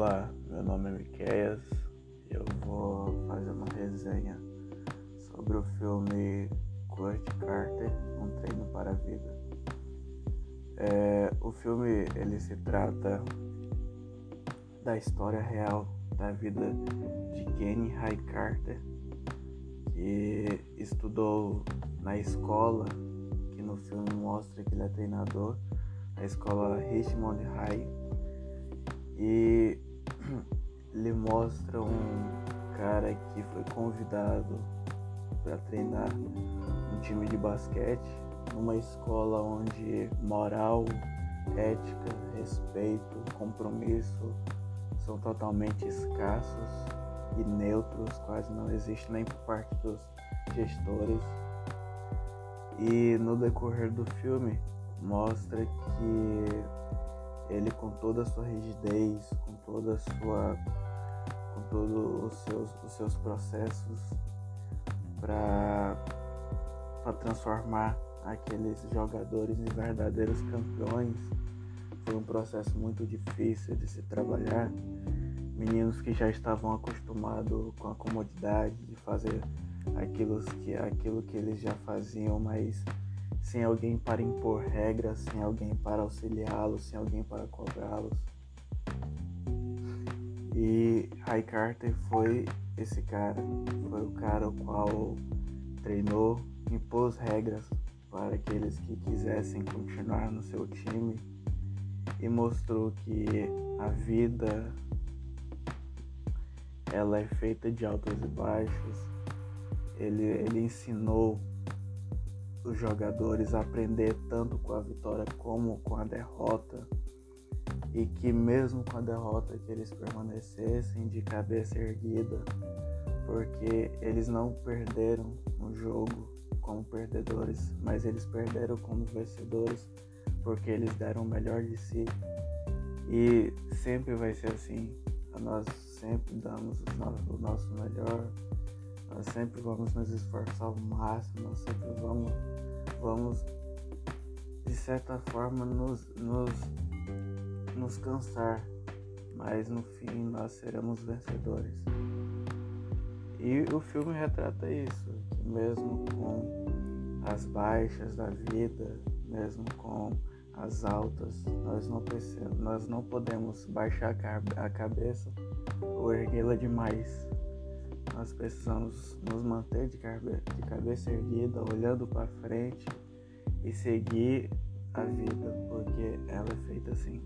Olá, meu nome é Miqueias. Eu vou fazer uma resenha sobre o filme Kurt Carter, Um Treino para a Vida. É, o filme ele se trata da história real da vida de Kenny High Carter, que estudou na escola que no filme mostra que ele é treinador, a escola Richmond High. E ele mostra um cara que foi convidado para treinar um time de basquete numa escola onde moral, ética, respeito, compromisso são totalmente escassos e neutros, quase não existe nem por parte dos gestores. E no decorrer do filme mostra que ele com toda a sua rigidez, com toda a sua todos os seus, os seus processos para transformar aqueles jogadores em verdadeiros campeões. Foi um processo muito difícil de se trabalhar. Meninos que já estavam acostumados com a comodidade de fazer aquilo que, aquilo que eles já faziam, mas sem alguém para impor regras, sem alguém para auxiliá-los, sem alguém para cobrá-los. Ray Carter foi esse cara, foi o cara o qual treinou, impôs regras para aqueles que quisessem continuar no seu time e mostrou que a vida ela é feita de altos e baixos. Ele, ele ensinou os jogadores a aprender tanto com a vitória como com a derrota e que mesmo com a derrota que eles permanecessem de cabeça erguida, porque eles não perderam no jogo como perdedores, mas eles perderam como vencedores, porque eles deram o melhor de si. E sempre vai ser assim. Nós sempre damos o nosso melhor, nós sempre vamos nos esforçar ao máximo, nós sempre vamos, vamos de certa forma nos, nos nos cansar, mas no fim nós seremos vencedores. E o filme retrata isso, mesmo com as baixas da vida, mesmo com as altas, nós não precisamos, nós não podemos baixar a cabeça ou erguê-la demais. Nós precisamos nos manter de cabeça erguida, olhando para frente e seguir a vida, porque ela é feita assim.